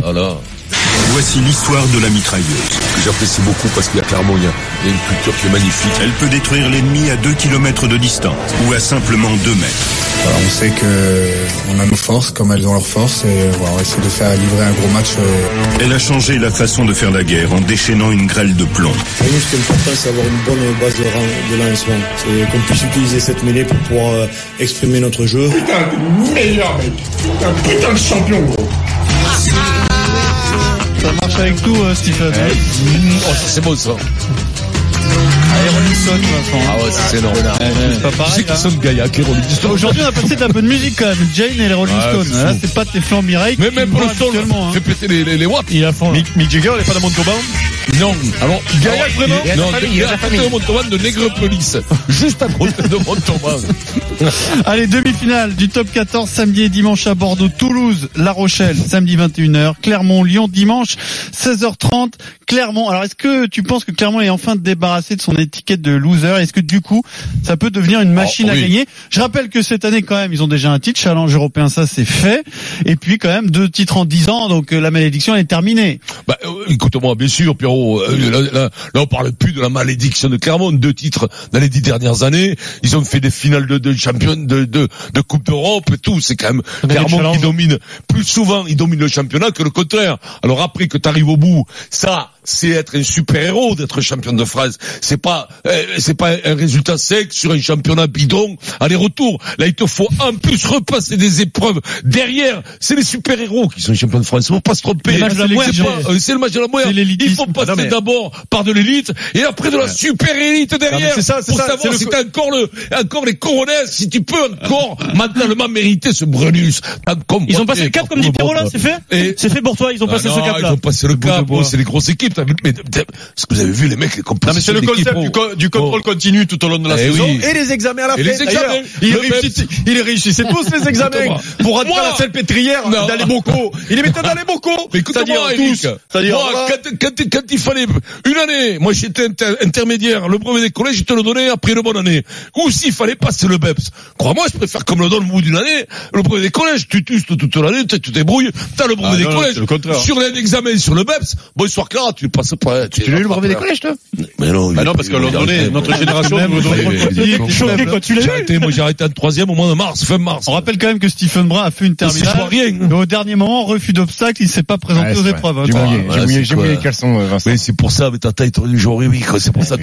Voilà. Voici l'histoire de la mitrailleuse. Que j'apprécie beaucoup parce qu'il y a clairement il y a, il y a une culture qui est magnifique. Elle peut détruire l'ennemi à 2 km de distance ou à simplement 2 mètres. Voilà, on sait que on a nos forces comme elles ont leurs forces et voilà, on va essayer de faire livrer un gros match. euh, Elle a changé la façon de faire la guerre en déchaînant une grêle de plomb. Pour nous, ce qui est important, c'est d'avoir une bonne base de, ran- de lancement. C'est qu'on puisse utiliser cette mêlée pour pouvoir euh, exprimer notre jeu. Putain, le meilleur mec. Un putain de champion, gros. Ça marche avec tout, euh, Stephen. Oh, ça, c'est bon ça. Allez, Rolling Stone, Vincent. Ah ouais, c'est énorme. C'est pas pareil. hein. les Rolling Stones. Aujourd'hui, on a passé de la bonne musique quand même. Jane et les Rolling Ouais, Stones. c'est Là, fou. c'est pas tes flancs Mireille. Mais qui même me pour le Stone, habituellement, hein. fait péter les, les, les watts. Il a fond. Mick, Mick Jagger, il est pas dans Montauban Non. Alors, Gaillac vraiment il- Non, il à côté de Montauban de Nègrepelisse. Juste à côté de Montauban. Allez, demi-finale du top 14 samedi et dimanche à Bordeaux, Toulouse, La Rochelle, samedi 21h, Clermont, Lyon, dimanche 16h30, Clermont. Alors, est-ce que tu penses que Clermont est enfin débarrassé de son étiquette de loser? Est-ce que du coup, ça peut devenir une machine Oh, à gagner? Je rappelle que cette année, quand même, ils ont déjà un titre, challenge européen, ça c'est fait. Et puis, quand même, deux titres en dix ans, donc euh, la malédiction elle est terminée. Bah, euh, écoute-moi, bien sûr, Pierrot. euh, là, là, là, on parle plus de la malédiction de Clermont. Deux titres dans les dix dernières années. Ils ont fait des finales de, de champion, de, de, de Coupe d'Europe et tout. C'est quand même Clermont qui domine plus souvent. Il domine le championnat que le contraire. Alors après que tu arrives au bout, ça, c'est être un super héros d'être champion de France. C'est pas, euh, c'est pas un résultat sec sur un championnat bidon. Aller-retour. Là, il te faut en plus repasser des épreuves derrière. C'est les super héros qui sont champions de France. Faut pas se tromper. Le C'est euh, c'est le match de la l'élitisme. Il faut passer Ah mais- d'abord par de l'élite et après de la super élite derrière. c'est ça, c'est pour ça, savoir le si t'as encore le, encore les coronets, si tu peux encore mentalement mériter ce Brunus. Ils ont passé le cap comme dit Pierrot là, c'est fait C'est fait pour toi, ils ont Ah passé ce cap Ils là. ont passé le cap. c'est les grosses équipes. T'as vu, mais, t'as- est-ce que vous avez vu les mecs, les Non mais c'est le concept du, oh. co- du contrôle continu tout au long de la Eh saison oui. et les examens à la Et fin. les examens. D'ailleurs, Il réussissait, il réussissait tous les examens pour rentrer à la salpêtrière Non. dans les bocaux. Il les mettait dans les bocaux. Mais écoute-moi, C'est-à-dire Eric. moi, voilà. quand, quand, quand il fallait une année, moi j'étais inter- intermédiaire, le brevet des collèges, je te le donnais après une bonne année. Ou s'il fallait passer le BEPS. Crois-moi, je préfère comme le donne au bout d'une année, le brevet des collèges, tu tustes toute l'année, tu te débrouilles, t'as le brevet Ah, des non, collèges. le. Sur un examen sur le BEPS, bonsoir Clara, tu le passes pas. Tu, l'as eu le brevet des collèges, toi? Mais non, Bah non, parce que l'on donnait, notre génération, choqué quand tu l'as arrêté, moi j'ai arrêté en troisième au mois de mars, fin mars. On rappelle quand même que Stephen Brun a fait une terminale. Et au dernier moment, refus d'obstacle, il s'est pas présenté aux épreuves. hein, J'ai mouillé, les caleçons, euh, Vincent. Oui, c'est pour ça, avec ta taille, t'aurais dû jouer, oui, oui, quoi, c'est pour ça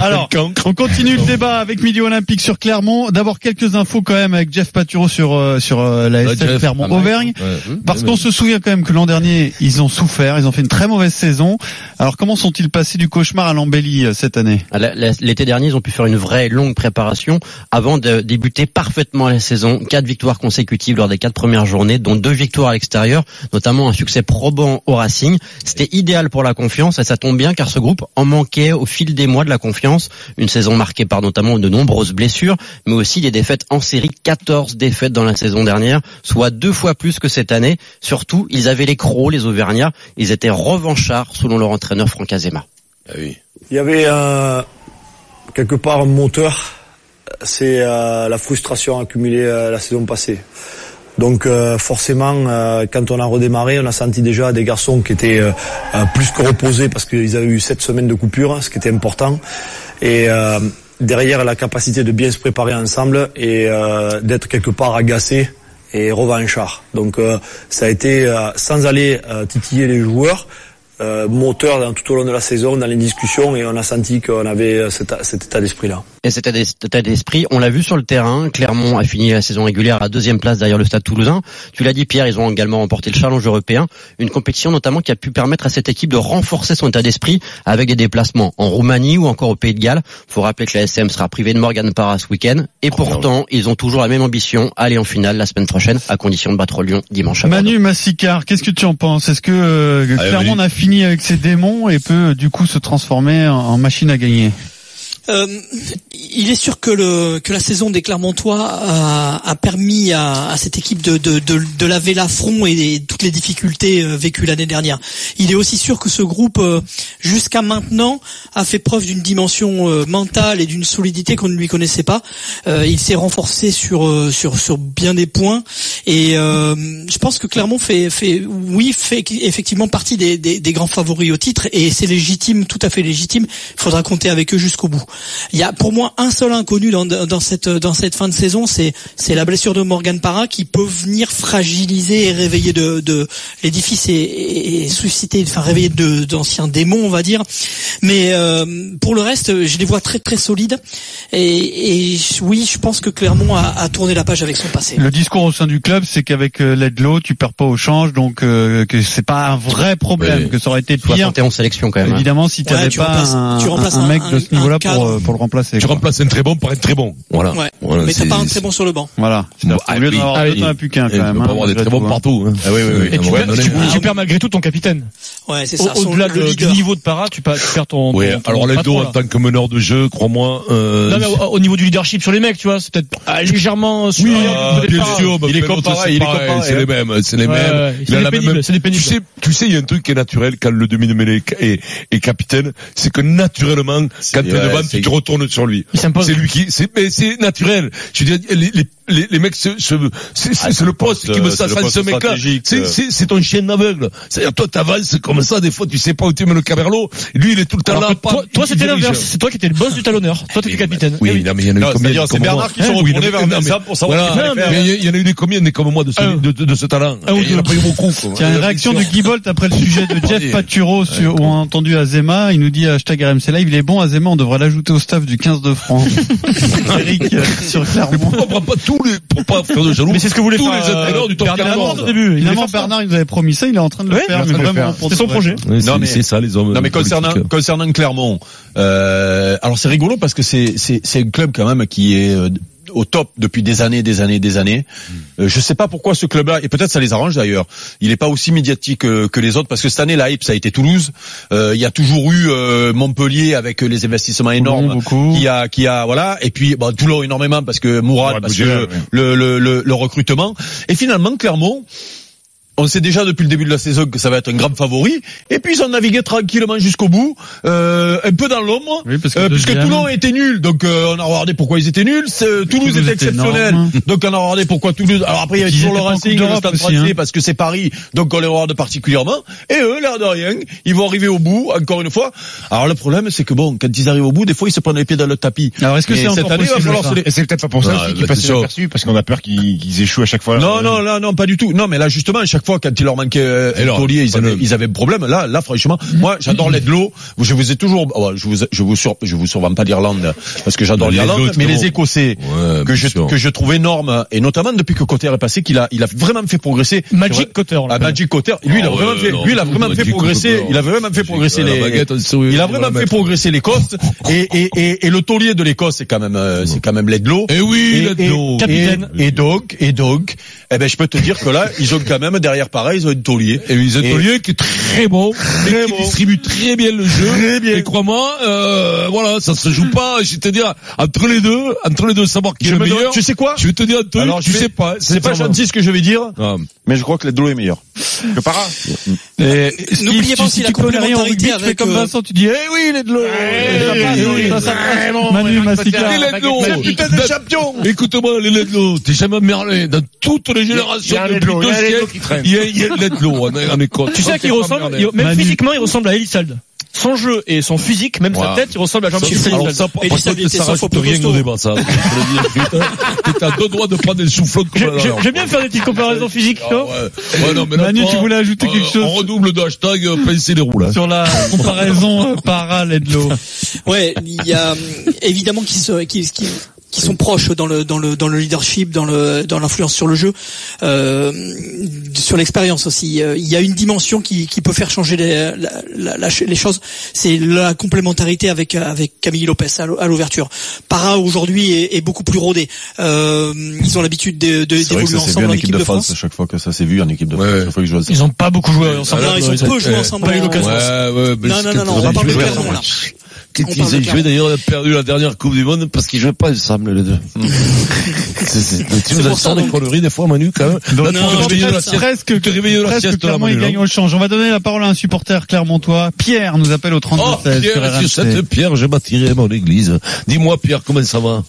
Alors, on continue le débat avec Midi Olympique sur Clermont. D'abord quelques infos quand même avec Jeff Paturo sur euh, sur euh, la Ouais, SL Jeff, Clermont pas mal. Auvergne. Ouais. Parce qu'on mais- se souvient quand même que l'an dernier, ils ont souffert, ils ont fait une très mauvaise saison. Alors comment sont-ils passés du cauchemar à l'embellie euh, cette année? Ah, L'été dernier, ils ont pu faire une vraie longue préparation avant de débuter parfaitement la saison. Quatre victoires consécutives lors des quatre premières journées, dont deux victoires à l'extérieur, notamment un succès probant au Racing. C'était idéal pour la confiance et ça tombe bien car ce groupe en manquait au fil des mois de la confiance. Une saison marquée par notamment de nombreuses blessures, mais aussi des défaites en série. 14 défaites dans la saison dernière, soit deux fois plus que cette année. Surtout, ils avaient les crocs, les Auvergnats. Ils étaient revanchards selon leur entraîneur Franck Azema. Ah oui. Il y avait euh, quelque part un moteur, c'est euh, la frustration accumulée euh, la saison passée. Donc euh, forcément, euh, quand on a redémarré, on a senti déjà des garçons qui étaient euh, euh, plus que reposés parce qu'ils avaient eu sept semaines de coupure, ce qui était important. Et euh, derrière, la capacité de bien se préparer ensemble et euh, d'être quelque part agacé et revanchard. Donc euh, ça a été, euh, sans aller euh, titiller les joueurs, euh, moteur dans, tout au long de la saison, dans les discussions, et on a senti qu'on avait euh, cet, cet état d'esprit-là. Et cet état d'es- état d'esprit, on l'a vu sur le terrain. Clermont a fini la saison régulière à deuxième place derrière le Stade Toulousain. Tu l'as dit, Pierre, ils ont également remporté le Challenge européen, une compétition notamment qui a pu permettre à cette équipe de renforcer son état d'esprit avec des déplacements en Roumanie ou encore au Pays de Galles. Faut rappeler que la SM sera privée de Morgan Parra ce week-end. Et pourtant, ils ont toujours la même ambition, aller en finale la semaine prochaine, à condition de battre Lyon dimanche à. Manu Massicard, qu'est-ce que tu en penses? Est-ce que euh, Ah, Clermont a fini avec ses démons et peut du coup se transformer en machine à gagner? Euh, il est sûr que le que la saison des Clermontois a, a permis à, à cette équipe de, de, de, de laver l'affront et, et toutes les difficultés euh, vécues l'année dernière. Il est aussi sûr que ce groupe, euh, jusqu'à maintenant, a fait preuve d'une dimension euh, mentale et d'une solidité qu'on ne lui connaissait pas. Euh, il s'est renforcé sur sur sur bien des points et euh, je pense que Clermont fait fait oui fait effectivement partie des, des, des grands favoris au titre et c'est légitime, tout à fait légitime. Il faudra compter avec eux jusqu'au bout. Il y a pour moi un seul inconnu dans, dans cette dans cette fin de saison, c'est c'est la blessure de Morgan Parra qui peut venir fragiliser et réveiller de, de l'édifice et, et, et susciter, enfin réveiller de d'anciens démons, on va dire. Mais euh, pour le reste, je les vois très très solides et, et oui, je pense que Clermont a, a tourné la page avec son passé. Le discours au sein du club, c'est qu'avec euh, Ledlow, tu perds pas au change, donc euh, que c'est pas un vrai problème, Oui. que ça aurait été pire. 71 sélection quand même. hein. Évidemment, si tu Ouais, n'avais pas remplaces- un, tu remplaces un un- mec de ce niveau-là un pour, euh, pour le remplacer. Tu quoi. remplaces un très bon par un très bon. Voilà. Ouais. Voilà, mais t'as c'est- pas un très bon sur le banc. Voilà. Bon, Au lieu d'en avoir ah, deux, plus qu'un Et quand tu même. peux hein, pas avoir des très bons tout, hein. partout. hein. Ah. Et un tu perds- tu- hein. Tu malgré tout ton capitaine. Ouais, c'est ça. Au-delà de- du niveau de para, tu, tu perds ton. Oui, alors les deux patron, en tant que meneur de jeu, crois-moi. Euh, Non mais au, au niveau du leadership sur les mecs, tu vois, c'est peut-être ah, légèrement oui, supérieur. bien sûr, Il est c'est il est pareil, c'est les hein. mêmes, c'est les mêmes. c'est a des la même- pénibles, c'est des Tu pénibles. sais, tu sais, il y a un truc qui est naturel quand le demi-mêlée est, est capitaine, c'est que naturellement, quand t'es ouais, devant, te retournes sur lui. C'est lui qui, c'est, mais c'est naturel. Je veux dire, les, les, les, les mecs, se, se, c'est, c'est, Ah, c'est le poste qui me poste ce mec-là. C'est, euh. c'est, c'est ton chien aveugle. C'est-à-dire, toi, t'avances comme ça, des fois, tu sais pas où tu mets le camerlot. Lui, il est tout le temps Alors là. toi, c'était l'inverse. C'est toi qui étais le boss du talonneur. Toi t'étais capitaine. Oui, Eh non, mais il y en a eu combien c'est comme Bernard qui retournait oui, non, vers mais- pour savoir il y en a eu des combien, des comme moi de ce, talent. Il y en a pas eu beaucoup. Tiens, une réaction de Guy Bolt après le sujet de Jeff. Paturo sur, où on a entendu Azema. Il nous dit hashtag RMC Live, il est bon Azema, on devrait l'ajouter au staff du 15 de France. Eric euh, sur Clermont. pourquoi on prend pas tous les, pour pas faire de jaloux Mais c'est ce que voulait tous faire, les entraîneurs euh, du top Bernard 14. Laporte au début. Évidemment. Bernard, il nous avait promis ça, il est en train de le Ouais, faire, mais vraiment de son projet. Ouais, c'est- Non, mais- c'est ça les hommes. Non mais concernant politiques. concernant Clermont, euh, alors c'est rigolo parce que c'est c'est c'est un club quand même qui est euh, au top depuis des années, des années, des années. Euh, je sais pas pourquoi ce club-là, et peut-être ça les arrange d'ailleurs, il est pas aussi médiatique euh, que les autres, parce que cette année, la hype, ça a été Toulouse. Euh, il y a toujours eu euh, Montpellier avec euh, les investissements énormes, beaucoup. qui a, qui a, voilà, et puis bon, Toulon énormément parce que Mourad, Mourad parce que le, le, le recrutement. Et finalement, Clermont, on sait déjà depuis le début de la saison que ça va être un grand favori. Et puis ils ont navigué tranquillement jusqu'au bout, euh, un peu dans l'ombre, Oui, parce que euh, puisque Toulon était nul. Donc euh, on a regardé pourquoi ils étaient nuls. C'est- Toulouse, Toulouse était exceptionnel. énorme. Donc on a regardé pourquoi Toulouse. Alors après il y avait Ils toujours le Racing, le Stade aussi, français hein. parce que c'est Paris. Donc on les regarde particulièrement. Et eux, l'air de rien, ils vont arriver au bout encore une fois. Alors le problème c'est que bon, quand ils arrivent au bout, des fois ils se prennent les pieds dans le tapis. Alors, est-ce que c'est cette encore année, les- Et c'est peut-être pas pour ça Ah, aussi bah, qu'ils passent inaperçus, parce qu'on a peur qu'ils qu'ils échouent à chaque fois. Non, non, là, non, pas du tout. Non, mais là, justement, à chaque fois, quand il leur manquait euh, Et Taulier, ils avaient, ils avaient un problème. Là, là, franchement, moi, j'adore l'Edlo. Je vous ai toujours, oh, je vous, je vous sur, je vous survends pas l'Irlande, parce que j'adore Mais l'Irlande, mais les. Écossais, Ouais, que je, sûr. que je trouve énormes, et notamment depuis que Cotter est passé, qu'il a, il a vraiment fait progresser. Magic Cotter. Ah. Magic Cotter. Lui, il a Ah, vraiment fait, lui, il a vraiment fait progresser, il a vraiment fait progresser La les, il a vraiment fait progresser l'Écosse, et, et, et, et le taulier de l'Écosse, c'est quand même, euh, c'est quand même l'Edlo. Eh oui, l'Edlo. Capitaine. Et, et donc, et donc, eh ben, je peux te dire que là, ils ont quand même derrière pareil, ils ont une taulier. Et ils ont Et- Taulier qui est très bon, et qui bon. distribue très bien le jeu. Très bien. Et crois-moi, euh, voilà, ça se joue pas. Je vais te dire entre les deux, entre les deux, savoir qui est Je le me meilleur. tu sais quoi Je vais te dire un truc. Alors, tu sais pas. C'est pas gentil ce que je vais dire, Ah. mais je crois que l'Edlo est meilleur. Que para. N'oubliez pas aussi si la complémentarité rugby, tu fais avec, comme euh, Vincent, tu dis, eh oui, les de l'eau. oui, Ça, ça passe. Manu Ledlo. putain de champion Écoute-moi, les Ledlo, t'es jamais merlé. Dans toutes les générations, un depuis deux un siècles, qui traîne. Il y a, il y a Ledlo en, en Écosse. Tu sais à qui il ressemble Il-. Même Manu. physiquement, il ressemble à Elisald. Son jeu et son physique, même sa tête, il ressemble à Jean-Michel Elisald. Elisald était rajoute plus rien au débat, ça. T'es à deux doigts de prendre des soufflots J'aime bien faire des petites comparaisons physiques, ouais. Non, mais là, Manu, tu voulais ajouter euh, quelque chose On redouble de hashtag euh, pincer les roues, là. sur la comparaison euh, para Ledlow. Ouais, il y a euh, évidemment qui se qui, qui sont proches dans le dans le dans le leadership, dans le dans l'influence sur le jeu, euh, sur l'expérience aussi. Euh, Il y a une dimension qui qui peut faire changer les la- la- la- les choses, c'est la complémentarité avec avec Camille Lopez à l'ou- à l'ouverture. Para aujourd'hui est, est beaucoup plus rodé. Euh, ils ont l'habitude de- de- C'est vrai que d'évoluer ensemble en équipe de France, à chaque fois que ça s'est vu en équipe de France, Ouais. chaque fois qu'ils jouent à ça. Ils ont pas beaucoup joué ensemble. Non, ils ont peu joué ensemble. pas eu en- l'occasion. Ouais, ouais, Non, non, non, non, on va pas de ensemble. là. Ils ont joué d'ailleurs, on a perdu la dernière Coupe du Monde parce qu'ils jouaient pas ensemble les deux. C'est- c'est- Tu nous pour as ça, sorti des conneries des fois Manu quand même. Donc, Là, tu non, la presque- Tu te réveilles de la sieste là, Clermont, il Manu, gagne non au change. On va donner la parole à un supporter clermontois. Pierre nous appelle au 32 Oh 16 Pierre, cette pierre, j'ai bâtiré mon église. Dis-moi Pierre, comment ça va?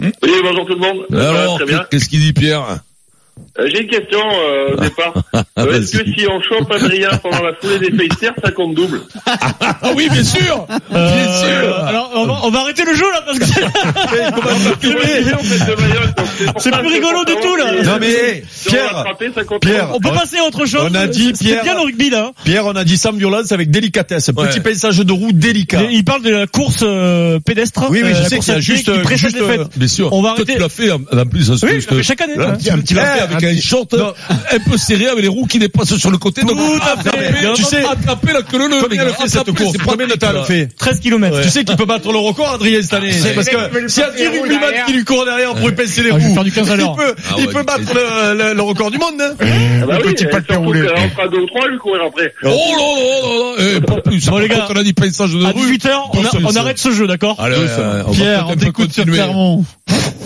Oui, bonjour tout le monde. Alors, qu'est-ce qu'il dit Pierre? Euh, J'ai une question euh, au départ. Euh, Est-ce que si on chope Adrien pendant la foulée des Feister, ça compte double Ah oui, bien sûr Bien sûr Alors, on va, on va arrêter le jeu là parce que c'est plus rigolo du tout là. Non mais Si Pierre, ça compte Pierre, On peut passer à autre chose. On a dit, Pierre- bien le rugby là. Pierre, on a dit sans violence avec délicatesse, petit Ouais. pinçage de roue délicat. Il il parle de la course euh, pédestre. Oui, oui, euh, je sais qu'il y a juste, qui juste, euh, Bien sûr. On va arrêter. tu l'as fait en plus. Oui, chaque année. Un petit fait avec un short un peu serré avec les roues qui dépassent sur le côté. Tout donc, à fait. attraper, Bien tu sais, attraper la queue le Combien fait cette attraper, course c'est pas Combien de temps elle là. fait 13 km. Tu sais qu'il peut battre le record, Adrien, cette année. Parce que s'il y a 10 rugbyman qui lui courent derrière pour lui pincer les Ah, roues, faire du 15 à il peut, Ah peut battre le, le- le record du monde. Hein. Petit le fera ou trois à lui courir après. Oh là là là là, eh, pas plus. Bon, les gars, on a dit pinçage de À rue. 18h, on, arrête ce jeu, d'accord Allez, on va Pierre, on t'écoute sur. Clermont.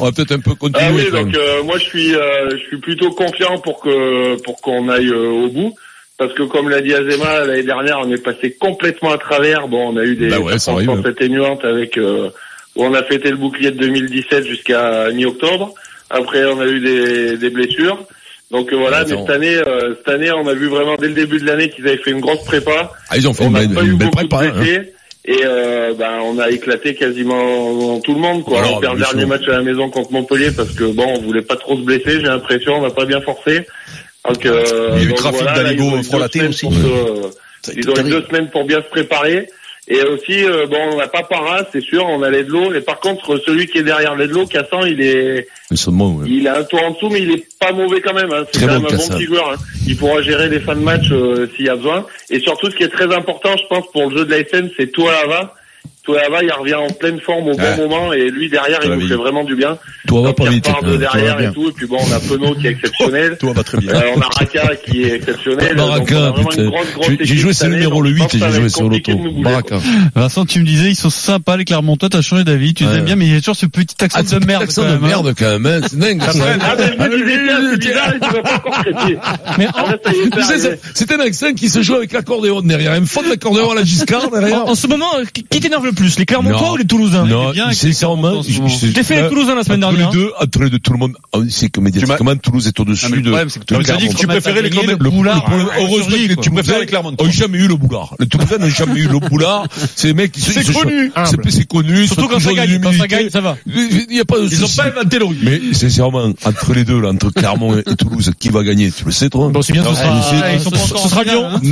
On va peut-être un peu continuer. Ah oui, donc euh, moi je suis euh, je suis plutôt confiant pour que pour qu'on aille euh, au bout. Parce que comme l'a dit Azema, l'année dernière, on est passé complètement à travers. Bon, on a eu des Bah ouais, circonstances atténuantes avec euh, où on a fêté le bouclier de 2017 jusqu'à mi-octobre. Après, on a eu des, des blessures. Donc euh, voilà, mais cette année, euh, cette année, on a vu vraiment dès le début de l'année qu'ils avaient fait une grosse prépa. Ah, ils ont fait On une belle, une belle prépa. hein. Et euh, ben, on a éclaté quasiment tout le monde. Quoi. On perd le dernier match à la maison contre Montpellier parce que bon, on voulait pas trop se blesser. J'ai l'impression, on n'a pas bien forcé. Donc, euh, Il y a eu donc trafic voilà, là, d'Aligo frelaté aussi. pour se- ils ont eu deux semaines pour bien se préparer. Et aussi, euh, bon, on n'a pas para, c'est sûr, on a l'Edlo. Et par contre, celui qui est derrière l'Edlo, Cassan, il est, bons, ouais. il a un tour en dessous, mais il est pas mauvais quand même. Hein. C'est quand bon, même un bon petit joueur. Hein. Il pourra gérer les fins de match euh, s'il y a besoin. Et surtout, ce qui est très important, je pense, pour le jeu de la SN, c'est Toalava. Il revient en pleine forme au bon Ouais. moment. Et lui, derrière, il nous fait vraiment du bien. Toi, va Donc, pas il vite. de hein. derrière et tout. Et puis bon, on a Penaud qui est exceptionnel. Toi, va très bien. Euh, on a Raka qui est exceptionnel. Baraka, J'ai- joué année, numéro le je 8 pense et j'ai joué sur l'auto. Baraka. Vincent, tu me disais, ils sont sympas, les Clermontois, t'as changé d'avis, tu les aimes bien, mais il y a toujours ce petit accent Ah, de merde. accent quand de même, hein. merde quand même, hein. c'est dingue. ça. Ah, me il un accent qui se joue avec l'accordéon derrière. Un fond de l'accordéon à la Giscard derrière. en, en ce moment, euh, qui qui t'énerve le plus Les Clermontois Non. ou les Toulousains Non, bien sincèrement, Clermontois en Je t'ai fait les Toulousains la semaine entre dernière. les deux, entre les deux, tout le monde, on sait que médiatiquement, Toulouse est Ah, au-dessus le de. problème, c'est que tu as dit que tu Clermont. préférais les Clermontois. le. Le problème, Ah, heureusement tu préfères les Clermontois. Ont jamais eu le boulard. Les Toulousains n'ont jamais eu le boulard. C'est les mecs qui se- C'est connu. C'est c'est connu. Surtout quand ça gagne. Quand ça gagne, ça va. Il n'y a pas de Ils ont souci. pas inventé le rugby. Mais sincèrement, entre les deux, là, entre Clermont et Toulouse, qui va gagner Tu le sais, toi Bon, c'est ça. le. Ah, pas Ce sera finale, Lyon. hein. Non,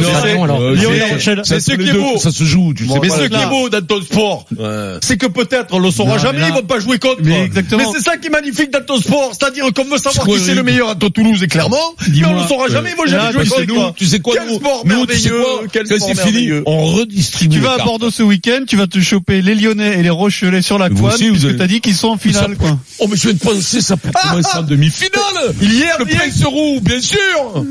Lyon, c'est- et La Rochelle. C'est ce qui est beau. que ça se joue, tu sais. Mais pas. ce qui est beau dans ton sport, Ouais. c'est que peut-être on le saura Non, jamais, là- ils vont pas jouer contre. Mais exactement. Mais c'est ça qui est magnifique dans ton sport, c'est-à-dire qu'on veut savoir qui c'est le- le meilleur entre Toulouse et Clermont, mais on le saura jamais, ils vont jamais jouer contre. nous, tu sais quoi, Quel nous, sport nous, tu sais merveilleux, quoi, quel sport c'est fini, merveilleux. on redistribue. Tu vas à. Bordeaux ce week-end, tu vas te choper les Lyonnais et les Rochelais sur la vous puisque t'as dit qu'ils sont en finale, quoi. Oh, mais je viens de penser, ça peut commencer en demi-finale. Hier, Le Prince Roux, bien sûr.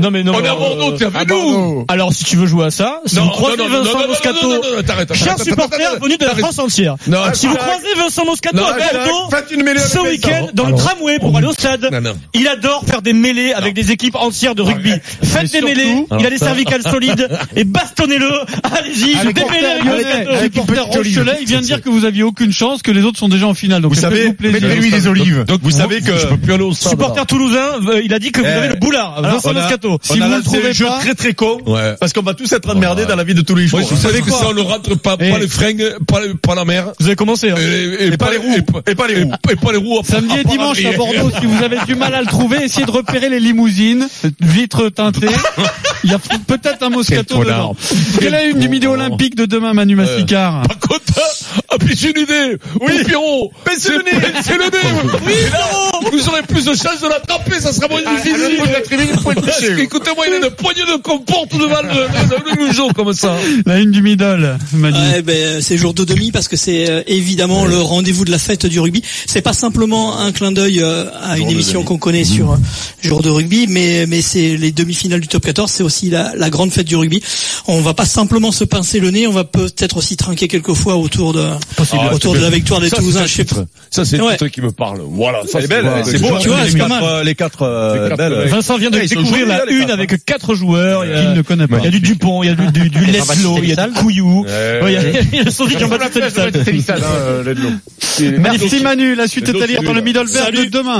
Non, mais non. On est mais, à Bordeaux, t'es avec à nous. Alors, si tu veux jouer à ça, si vous croisez non, non, Vincent non, non, Moscato, non, non, non, t'arrêtes, cher supporter venu de la. France entière, Non, si vous croisez Vincent Moscato Non, à Bordeaux, faites une mêlée ce week-end, dans le tramway pour aller au stade, Non, non. il adore faire des mêlées avec des équipes entières de rugby. Faites des mêlées, il a ça- cervicales solides, et bastonnez-le, allez-y, démêlez avec Moscato. Rochelais, il vient de dire que vous aviez aucune chance, que les autres sont déjà en finale. Donc Vous savez, mettez-lui des olives. Donc, Vous savez que-. Supporter toulousain, euh, il a dit que vous Eh. avez le boulard, Vincent on on a lancé un jeu très très con, Ouais. parce qu'on va tous être emmerdés dans la vie de tous les jours. Je savais que ça, on ne rentre pas, Eh. pas les fringues, pas, pas la mer. Vous avez commencé, hein. Et, pas les roues. Et pas les roues. Et, pas les roues. Samedi et dimanche à. Bordeaux, si vous avez du mal à le trouver, essayez de repérer les limousines, vitres teintées. Il y a peut-être un Moscato dedans. Quelle est la une du milieu olympique de demain, Manu Massicard Par contre, Ah, puis j'ai une idée. Oui. Pierrot. Baissez le nez. C'est le nez. Oui, Vous aurez plus de chances de l'attraper, ça sera moins difficile. Écoutez-moi, il a une poignée de comporte devant le, le, le museau comme ça. La une du middle, Manu. Ouais, ben, c'est jour de demi parce que c'est euh, évidemment le rendez-vous de la fête du rugby. C'est pas simplement un clin d'œil euh, à une émission qu'on connaît sur euh, jour de rugby, mais mais c'est les demi-finales du top 14, c'est aussi la, la grande fête du rugby. On va pas simplement se pincer le nez, on va peut-être aussi trinquer quelques fois autour de Ah, autour c'est de la belle. victoire des Ça, Toulousains. pas. Ça, c'est le Ouais. titre qui me parle. Voilà. Ça, C'est belle, voilà. c'est beau. Tu vois, les quatre, euh, les quatre, euh, Les quatre, belles. ouais. Vincent vient de Ouais, sont découvrir la les une avec hein. quatre joueurs. Il y a- Qu'il ne connaît pas. Il y a du Dupont, il y a du, du, du Leslo, il y a du Couillou. Il y a, il y a Sophie qui en bat toute cette salle. Merci Manu, la suite est à lire dans le middle vert de demain.